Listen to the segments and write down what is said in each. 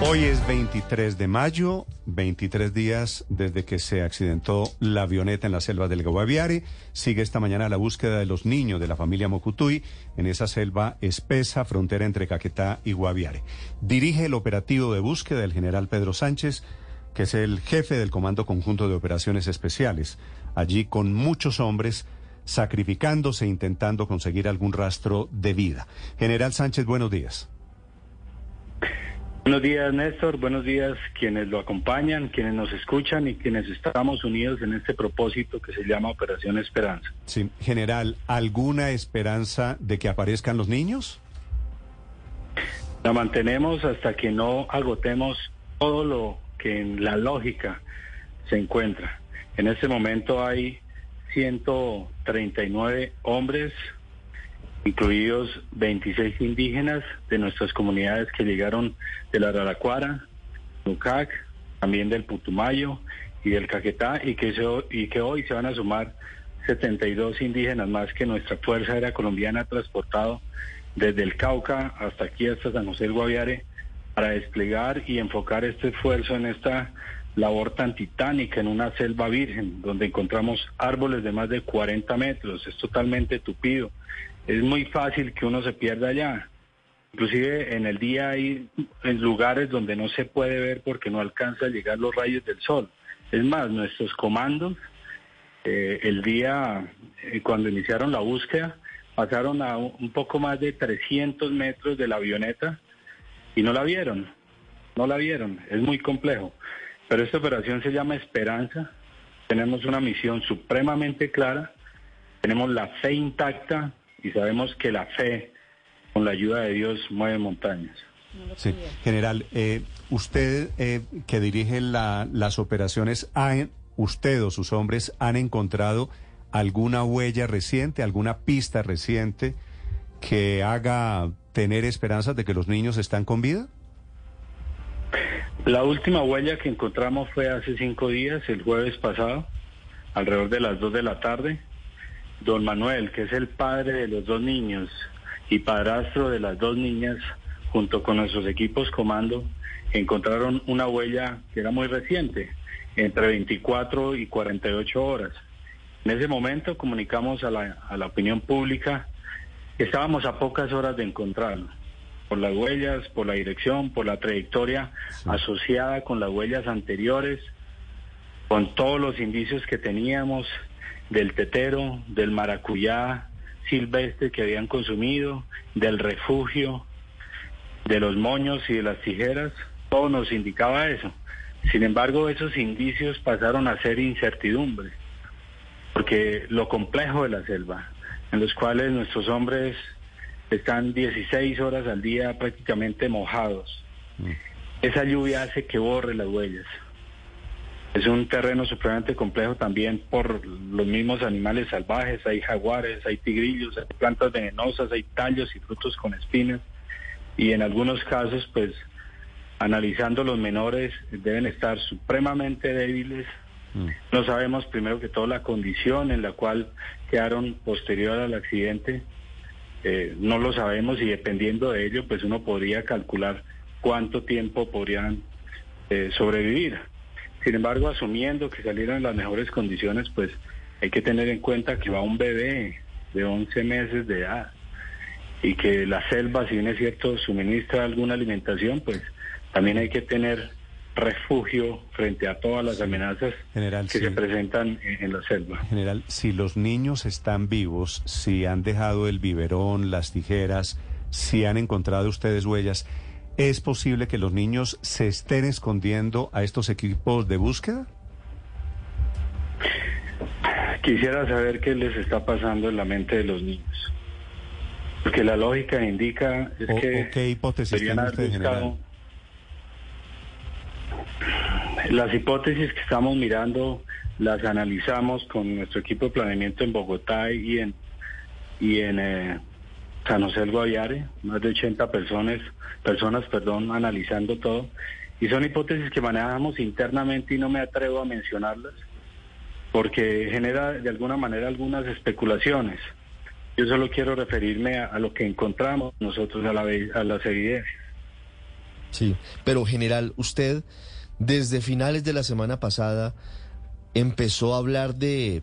Hoy es 23 de mayo, 23 días desde que se accidentó la avioneta en la selva del Guaviare. Sigue esta mañana la búsqueda de los niños de la familia Mocutuy en esa selva espesa, frontera entre Caquetá y Guaviare. Dirige el operativo de búsqueda el general Pedro Sánchez, que es el jefe del Comando Conjunto de Operaciones Especiales. Allí con muchos hombres sacrificándose, intentando conseguir algún rastro de vida. General Sánchez, buenos días. Buenos días, Néstor. Buenos días quienes lo acompañan, quienes nos escuchan y quienes estamos unidos en este propósito que se llama Operación Esperanza. Sí, general, ¿alguna esperanza de que aparezcan los niños? La mantenemos hasta que no agotemos todo lo que en la lógica se encuentra. En este momento hay 139 hombres, incluidos 26 indígenas de nuestras comunidades que llegaron de la Raracuara, Nucac, también del Putumayo y del Caquetá, y que, y que hoy se van a sumar 72 indígenas más que nuestra Fuerza Aérea Colombiana ha transportado desde el Cauca hasta aquí, hasta San José del Guaviare, para desplegar y enfocar este esfuerzo en esta labor tan titánica en una selva virgen, donde encontramos árboles de más de 40 metros, es totalmente tupido, es muy fácil que uno se pierda allá. Inclusive en el día hay lugares donde no se puede ver porque no alcanza a llegar los rayos del sol. Es más, nuestros comandos, eh, el día eh, cuando iniciaron la búsqueda, pasaron a un poco más de 300 metros de la avioneta y no la vieron, no la vieron, es muy complejo. Pero esta operación se llama Esperanza, tenemos una misión supremamente clara, tenemos la fe intacta y sabemos que la fe, con la ayuda de Dios, mueve montañas. Sí, general, eh, usted eh, que dirige las operaciones, ¿usted o sus hombres han encontrado alguna huella reciente, alguna pista reciente que haga tener esperanzas de que los niños están con vida? La última huella que encontramos fue hace cinco días, el jueves pasado, alrededor de las dos de la tarde. Don Manuel, que es el padre de los dos niños y padrastro de las dos niñas, junto con nuestros equipos comando, encontraron una huella que era muy reciente, entre 24 y 48 horas. En ese momento comunicamos a la, a la opinión pública que estábamos a pocas horas de encontrarlo, por las huellas, por la dirección, por la trayectoria asociada con las huellas anteriores, con todos los indicios que teníamos del tetero, del maracuyá silvestre que habían consumido, del refugio, de los moños y de las tijeras, todo nos indicaba eso. Sin embargo, esos indicios pasaron a ser incertidumbre, porque lo complejo de la selva, en los cuales nuestros hombres están 16 horas al día prácticamente mojados, mm. esa lluvia hace que borre las huellas. Es un terreno supremamente complejo también por los mismos animales salvajes, hay jaguares, hay tigrillos, hay plantas venenosas, hay tallos y frutos con espinas y en algunos casos pues analizando los menores deben estar supremamente débiles. Mm. No sabemos primero que todo la condición en la cual quedaron posterior al accidente, eh, no lo sabemos y dependiendo de ello pues uno podría calcular cuánto tiempo podrían eh, sobrevivir. Sin embargo, asumiendo que salieron en las mejores condiciones, pues hay que tener en cuenta que va un bebé de 11 meses de edad y que la selva, si bien es cierto, suministra alguna alimentación, pues también hay que tener refugio frente a todas las amenazas que se presentan en, la selva. General, si los niños están vivos, si han dejado el biberón, las tijeras, si han encontrado ustedes huellas, ¿Es posible que los niños se estén escondiendo a estos equipos de búsqueda? Quisiera saber qué les está pasando en la mente de los niños. Porque la lógica indica es que... ¿Qué hipótesis tiene usted, general? Las hipótesis que estamos mirando las analizamos con nuestro equipo de planeamiento en Bogotá y en, y en eh, San José Guaviare, más de 80 personas, personas perdón, analizando todo. Y son hipótesis que manejamos internamente y no me atrevo a mencionarlas porque genera de alguna manera algunas especulaciones. Yo solo quiero referirme a, lo que encontramos nosotros a, la, a las evidencias. Sí, pero general, usted desde finales de la semana pasada empezó a hablar de,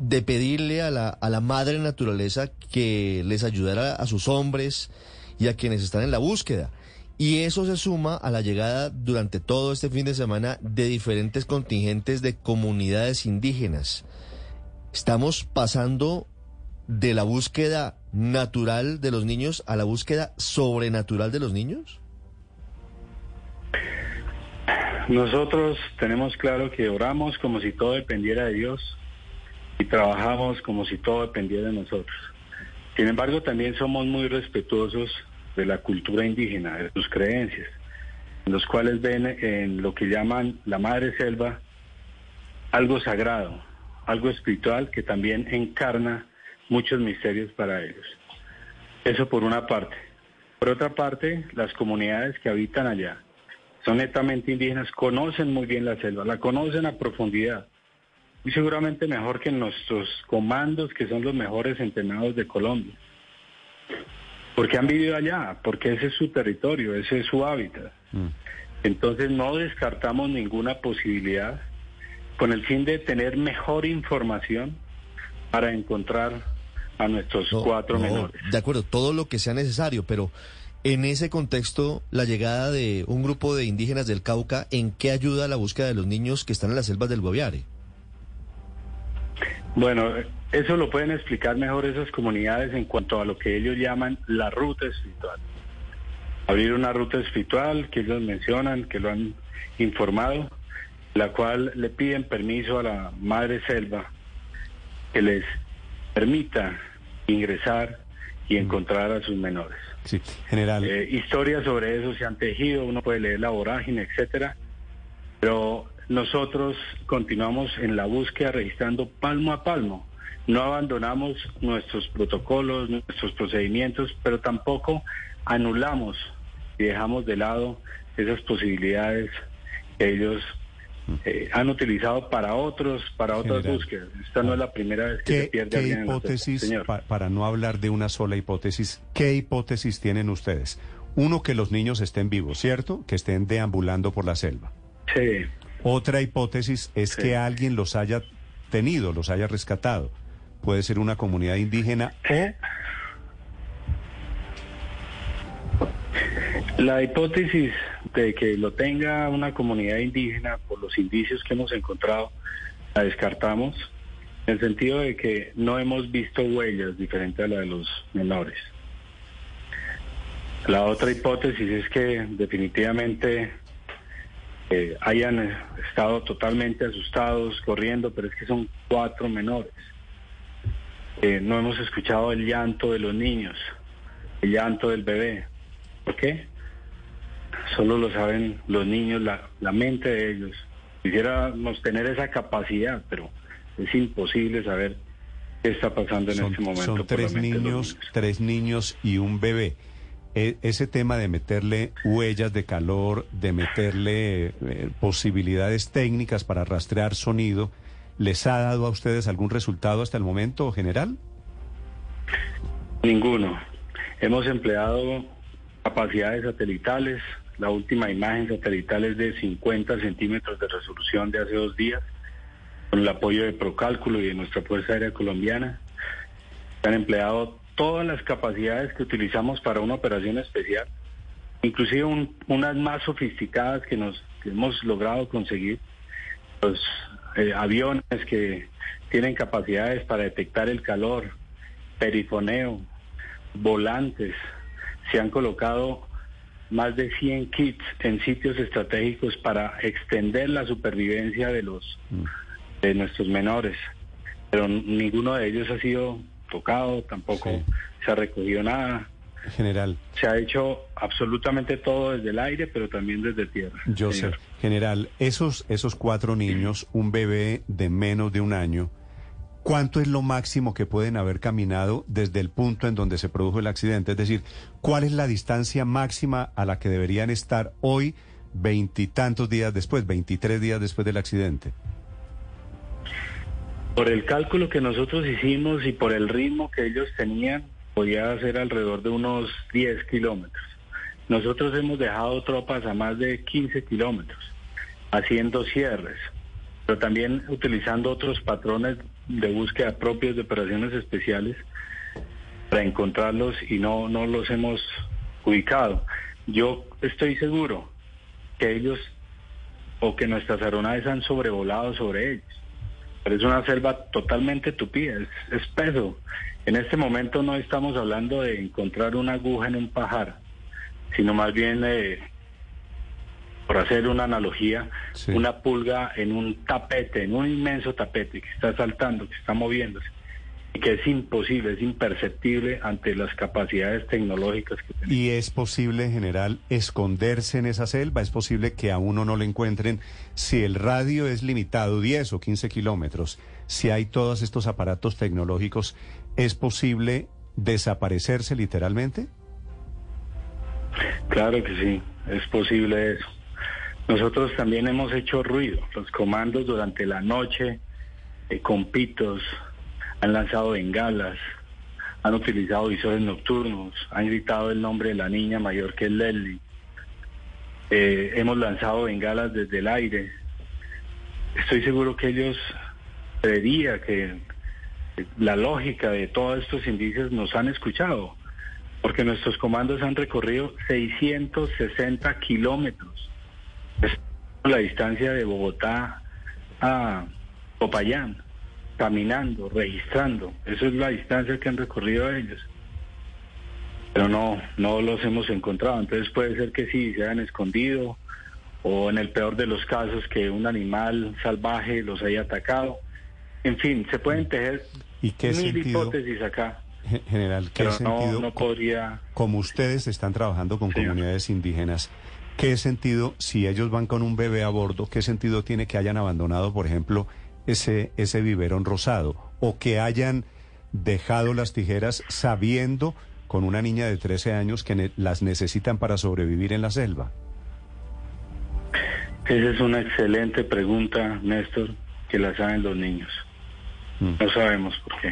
de pedirle a la, a la madre naturaleza que les ayudara a sus hombres y a quienes están en la búsqueda. Y eso se suma a la llegada durante todo este fin de semana de diferentes contingentes de comunidades indígenas. Estamos pasando de la búsqueda natural de los niños a la búsqueda sobrenatural de los niños. Nosotros tenemos claro que oramos como si todo dependiera de Dios y trabajamos como si todo dependiera de nosotros. Sin embargo, también somos muy respetuosos de la cultura indígena, de sus creencias, en los cuales ven en lo que llaman la madre selva algo sagrado, algo espiritual que también encarna muchos misterios para ellos. Eso por una parte. Por otra parte, las comunidades que habitan allá son netamente indígenas, conocen muy bien la selva, la conocen a profundidad. Y seguramente mejor que nuestros comandos, que son los mejores entrenados de Colombia porque han vivido allá, porque ese es su territorio, ese es su hábitat. Mm. Entonces no descartamos ninguna posibilidad con el fin de tener mejor información para encontrar a nuestros cuatro menores. De acuerdo, todo lo que sea necesario, pero en ese contexto, la llegada de un grupo de indígenas del Cauca, ¿en qué ayuda a la búsqueda de los niños que están en las selvas del Guaviare? Bueno, eso lo pueden explicar mejor esas comunidades en cuanto a lo que ellos llaman la ruta espiritual. Abrir una ruta espiritual que ellos mencionan, que lo han informado, la cual le piden permiso a la Madre Selva que les permita ingresar y encontrar a sus menores. Sí, general. Eh, historias sobre eso se han tejido, uno puede leer la vorágine, etcétera, pero nosotros continuamos en la búsqueda registrando palmo a palmo. No abandonamos nuestros protocolos, nuestros procedimientos, pero tampoco anulamos y dejamos de lado esas posibilidades que ellos eh, han utilizado para otros, para otras búsquedas. Esta no es la primera vez que se pierde ¿qué hipótesis, para no hablar de una sola hipótesis, qué hipótesis tienen ustedes? Uno, que los niños estén vivos, ¿cierto? Que estén deambulando por la selva. Sí. Otra hipótesis es que alguien los haya tenido, los haya rescatado. Puede ser una comunidad indígena o... La hipótesis de que lo tenga una comunidad indígena, por los indicios que hemos encontrado, la descartamos, en el sentido de que no hemos visto huellas diferentes a la de los menores. La otra hipótesis es que definitivamente hayan estado totalmente asustados, corriendo, pero es que son cuatro menores. Eh, no hemos escuchado el llanto de los niños, el llanto del bebé. ¿Por qué? Solo lo saben los niños, la, la mente de ellos. Quisiéramos tener esa capacidad, pero es imposible saber qué está pasando en este momento. Son tres niños, tres niños y un bebé. E, ese tema de meterle huellas de calor, de meterle eh, posibilidades técnicas para rastrear sonido, ¿les ha dado a ustedes algún resultado hasta el momento general? Ninguno. Hemos empleado capacidades satelitales. La última imagen satelital es de 50 centímetros de resolución de hace dos días, con el apoyo de Procálculo y de nuestra Fuerza Aérea Colombiana. Se han empleado todas las capacidades que utilizamos para una operación especial, inclusive unas más sofisticadas que nos hemos logrado conseguir, los eh, aviones que tienen capacidades para detectar el calor, perifoneo, volantes, se han colocado más de 100 kits en sitios estratégicos para extender la supervivencia de los mm. de nuestros menores, pero ninguno de ellos ha sido tocado, tampoco se ha recogido nada. General. Se ha hecho absolutamente todo desde el aire, pero también desde tierra. Joseph, general, esos, esos cuatro niños, un bebé de menos de un año, ¿cuánto es lo máximo que pueden haber caminado desde el punto en donde se produjo el accidente? Es decir, ¿cuál es la distancia máxima a la que deberían estar hoy, veintitantos días después, veintitrés días después del accidente? Por el cálculo que nosotros hicimos y por el ritmo que ellos tenían, podía ser alrededor de unos 10 kilómetros. nosotros hemos dejado tropas a más de 15 kilómetros, haciendo cierres, pero también utilizando otros patrones de búsqueda propios de operaciones especiales para encontrarlos y no, no los hemos ubicado. Yo estoy seguro que ellos o que nuestras aeronaves han sobrevolado sobre ellos. Pero es una selva totalmente tupida, es espeso. En este momento no estamos hablando de encontrar una aguja en un pajar, sino más bien, por hacer una analogía, una pulga en un tapete, en un inmenso tapete que está saltando, que está moviéndose que es imposible, es imperceptible ante las capacidades tecnológicas que tenemos. ¿Y es posible, en general, esconderse en esa selva? ¿Es posible que a uno no le encuentren si el radio es limitado 10 o 15 kilómetros? Si hay todos estos aparatos tecnológicos, ¿es posible desaparecerse literalmente? Claro que sí, es posible eso. Nosotros también hemos hecho ruido, los comandos durante la noche, eh, con pitos, han lanzado bengalas, han utilizado visores nocturnos, han gritado el nombre de la niña mayor que es Leslie. Eh, hemos lanzado bengalas desde el aire. Estoy seguro que ellos creería que la lógica de todos estos indicios nos han escuchado, porque nuestros comandos han recorrido 660 kilómetros. La distancia de Bogotá a Popayán caminando, registrando. Esa es la distancia que han recorrido ellos. Pero no, no los hemos encontrado. Entonces puede ser que sí, se hayan escondido o en el peor de los casos que un animal salvaje los haya atacado. En fin, se pueden tejer ¿Y qué mil hipótesis acá. General, ¿qué sentido? No, podría... Como ustedes están trabajando con comunidades indígenas, ¿qué sentido, si ellos van con un bebé a bordo, qué sentido tiene que hayan abandonado, por ejemplo, ese, ese biberón rosado o que hayan dejado las tijeras sabiendo con una niña de 13 años que las necesitan para sobrevivir en la selva? Esa es una excelente pregunta, Néstor, que la saben los niños. Mm. No sabemos por qué.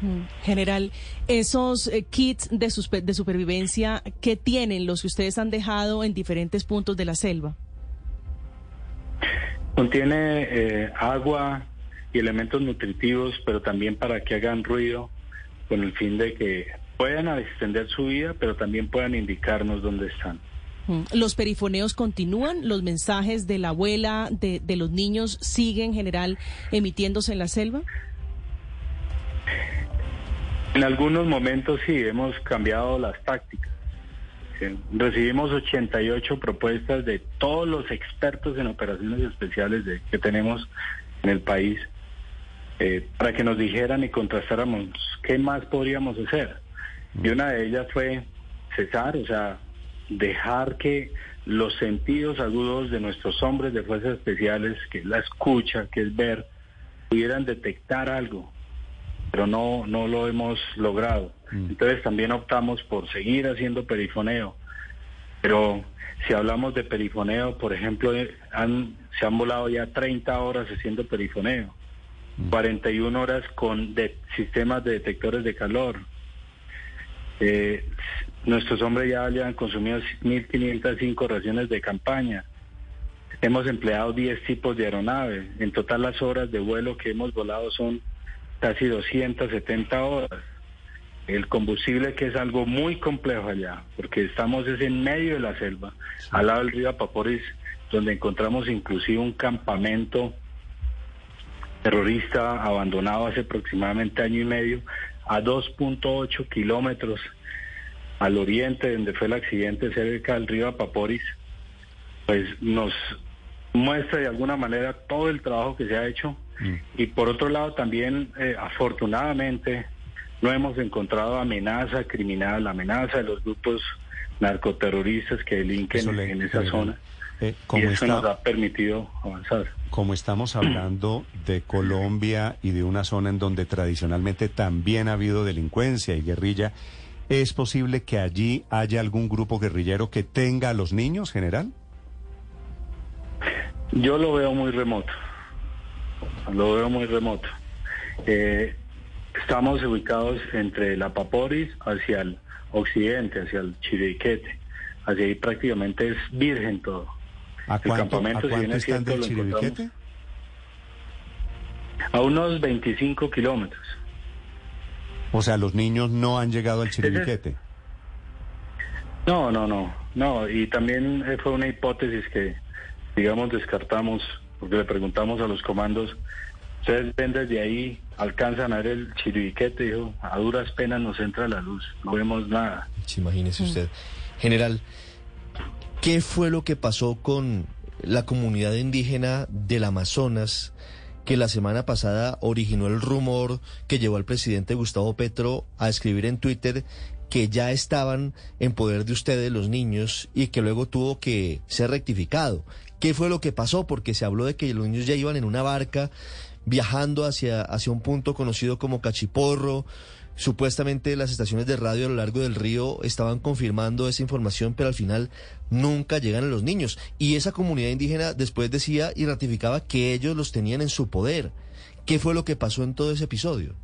Mm. General, esos eh, kits de, de supervivencia, ¿qué tienen los que ustedes han dejado en diferentes puntos de la selva? Contiene eh, agua y elementos nutritivos, pero también para que hagan ruido, con el fin de que puedan extender su vida, pero también puedan indicarnos dónde están. Mm. ¿Los perifoneos continúan? ¿Los mensajes de la abuela, de, de los niños, siguen en general emitiéndose en la selva? En algunos momentos sí, hemos cambiado las tácticas. Recibimos 88 propuestas de todos los expertos en operaciones especiales de, que tenemos en el país eh, para que nos dijeran y contrastáramos qué más podríamos hacer. Y una de ellas fue cesar, o sea, dejar que los sentidos agudos de nuestros hombres de fuerzas especiales, que es la escucha, que es ver, pudieran detectar algo, pero no, no lo hemos logrado. Mm. Entonces también optamos por seguir haciendo perifoneo. Pero si hablamos de perifoneo, por ejemplo, eh, han, se han volado ya 30 horas haciendo perifoneo, 41 mm. horas con sistemas de detectores de calor. Eh, nuestros hombres ya, ya han consumido 1.505 raciones de campaña. Hemos empleado 10 tipos de aeronaves. En total las horas de vuelo que hemos volado son casi 270 horas. El combustible que es algo muy complejo allá, porque estamos es en medio de la selva, al lado del río Apaporis, donde encontramos inclusive un campamento terrorista abandonado hace aproximadamente año y medio, a 2.8 kilómetros al oriente, donde fue el accidente cerca del río Apaporis, pues nos muestra de alguna manera todo el trabajo que se ha hecho Mm. Y por otro lado, también, eh, afortunadamente, no hemos encontrado amenaza criminal, amenaza de los grupos narcoterroristas que delinquen en esa zona. Eh, y eso nos ha permitido avanzar. Como estamos hablando de Colombia y de una zona en donde tradicionalmente también ha habido delincuencia y guerrilla, ¿es posible que allí haya algún grupo guerrillero que tenga a los niños, general? Yo lo veo muy remoto lo veo muy remoto. Eh, estamos ubicados entre la Paporis hacia el occidente, hacia el Chiriquete. ahí prácticamente es virgen todo. ¿A El cuánto, campamento, ¿a si cuánto bien es están cierto, del lo Chiribiquete? A unos 25 kilómetros. O sea, los niños no han llegado al Chiribiquete. No, no, no, no. Y también eh, fue una hipótesis que, digamos, descartamos, porque le preguntamos a los comandos, ustedes ven desde ahí, alcanzan a ver el chiribiquete, dijo, a duras penas nos entra la luz, no vemos nada. Sí, imagínese usted. General, ¿qué fue lo que pasó con la comunidad indígena del Amazonas que la semana pasada originó el rumor que llevó al presidente Gustavo Petro a escribir en Twitter que ya estaban en poder de ustedes los niños y que luego tuvo que ser rectificado? ¿Qué fue lo que pasó? Porque se habló de que los niños ya iban en una barca viajando hacia, hacia un punto conocido como Cachiporro. Supuestamente las estaciones de radio a lo largo del río estaban confirmando esa información, pero al final nunca llegan a los niños. Y esa comunidad indígena después decía y ratificaba que ellos los tenían en su poder. ¿Qué fue lo que pasó en todo ese episodio?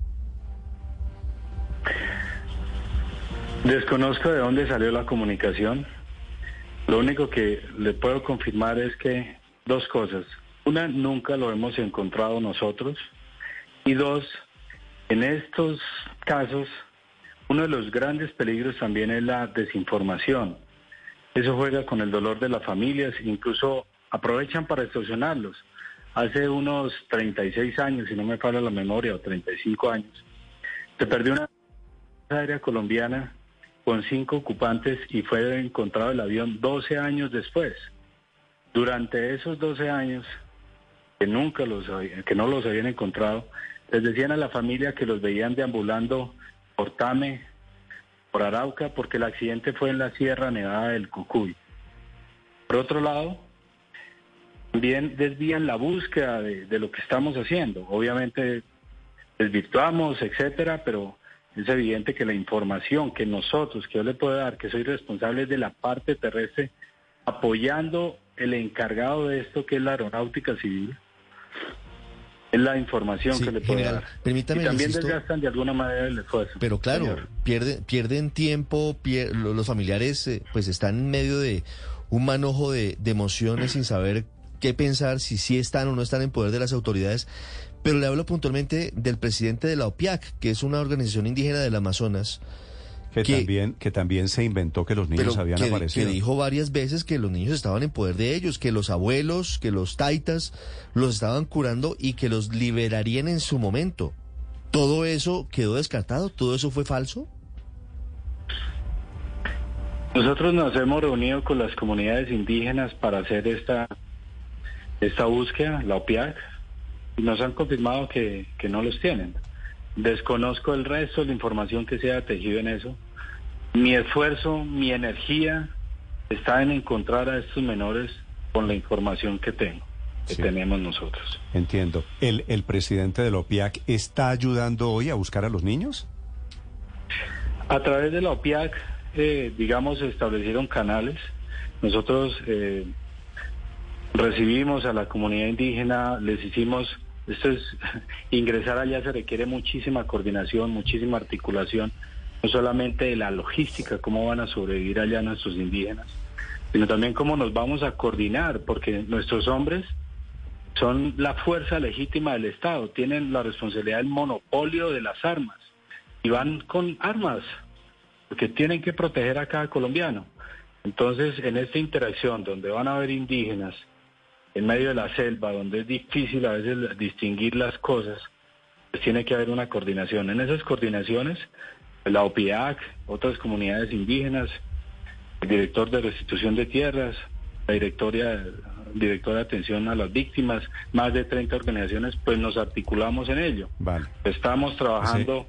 Desconozco de dónde salió la comunicación. Lo único que le puedo confirmar es que dos cosas. Una, nunca lo hemos encontrado nosotros. Y dos, en estos casos, uno de los grandes peligros también es la desinformación. Eso juega con el dolor de las familias, incluso aprovechan para extorsionarlos. Hace unos 36 años, si no me falla la memoria, o 35 años, se perdió una aérea colombiana con cinco ocupantes y fue encontrado el avión 12 años después. Durante esos 12 años, que nunca los que no los habían encontrado, les decían a la familia que los veían deambulando por Tame, por Arauca, porque el accidente fue en la Sierra Nevada del Cucuy. Por otro lado, también desvían la búsqueda de, lo que estamos haciendo. Obviamente desvirtuamos, etcétera, pero es evidente que la información que nosotros, que yo le puedo dar, que soy responsable de la parte terrestre, apoyando el encargado de esto, que es la aeronáutica civil, la información Sí, que le puedo general, dar. permítame, y también insisto- desgastan de alguna manera el esfuerzo. Pero claro, señor. pierden, pierden tiempo, pier- los familiares eh, pues están en medio de un manojo de, de emociones sin saber qué pensar, si sí están o no están en poder de las autoridades. Pero le hablo puntualmente del presidente de la OPIAC, que es una organización indígena del Amazonas, Que, que- también, que también se inventó que los niños habían que, que aparecido. dijo varias veces que los niños estaban en poder de ellos, que los abuelos, que los taitas los estaban curando y que los liberarían en su momento. ¿Todo eso quedó descartado? ¿Todo eso fue falso? Nosotros nos hemos reunido con las comunidades indígenas para hacer esta, esta búsqueda, la OPIAC, y nos han confirmado que, que no los tienen. Desconozco el resto de la información que se ha tejido en eso. Mi esfuerzo, mi energía está en encontrar a estos menores con la información que tengo, que Sí. tenemos nosotros. Entiendo. ¿El, ¿El presidente del OPIAC está ayudando hoy a buscar a los niños? A través de la OPIAC, eh, digamos, se establecieron canales. Nosotros eh, recibimos a la comunidad indígena, les hicimos, esto es, ingresar allá se requiere muchísima coordinación, muchísima articulación, no solamente de la logística, cómo van a sobrevivir allá nuestros indígenas, sino también cómo nos vamos a coordinar, porque nuestros hombres son la fuerza legítima del Estado, tienen la responsabilidad del monopolio de las armas y van con armas, porque tienen que proteger a cada colombiano. Entonces, en esta interacción donde van a haber indígenas en medio de la selva, donde es difícil a veces distinguir las cosas, pues tiene que haber una coordinación. En esas coordinaciones, la OPIAC, otras comunidades indígenas, el director de restitución de tierras, la directoria, directora de atención a las víctimas, más de 30 organizaciones, pues nos articulamos en ello. Vale. Estamos trabajando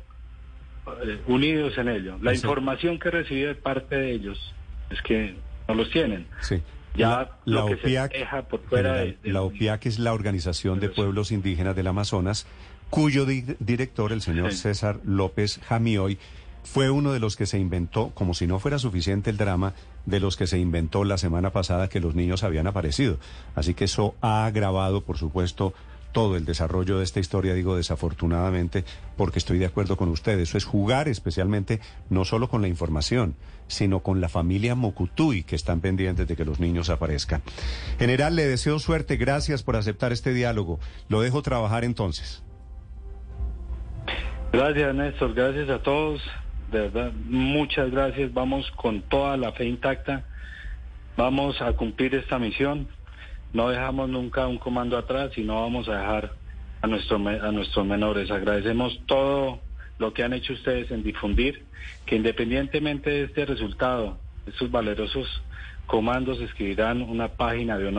eh, unidos en ello. La información que he recibido de parte de ellos es que no los tienen. Sí. Ya la, la que se OPIAC, por fuera de- general, de- la OPIAC es la Organización de. Pueblos Indígenas del Amazonas, cuyo di- director, el señor Sí. César López Jamioy, fue uno de los que se inventó, como si no fuera suficiente el drama, de los que se inventó la semana pasada que los niños habían aparecido. Así que eso ha agravado, por supuesto, todo el desarrollo de esta historia, digo desafortunadamente, porque estoy de acuerdo con ustedes. Eso es jugar especialmente no solo con la información, sino con la familia Mocutuy, que están pendientes de que los niños aparezcan. General, le deseo suerte, gracias por aceptar este diálogo. Lo dejo trabajar entonces. Gracias, Néstor, gracias a todos. De verdad, muchas gracias. Vamos con toda la fe intacta. Vamos a cumplir esta misión no dejamos nunca un comando atrás y no vamos a dejar a, a nuestros menores. Agradecemos todo lo que han hecho ustedes en difundir, que independientemente de este resultado, estos valerosos comandos escribirán una página de honor.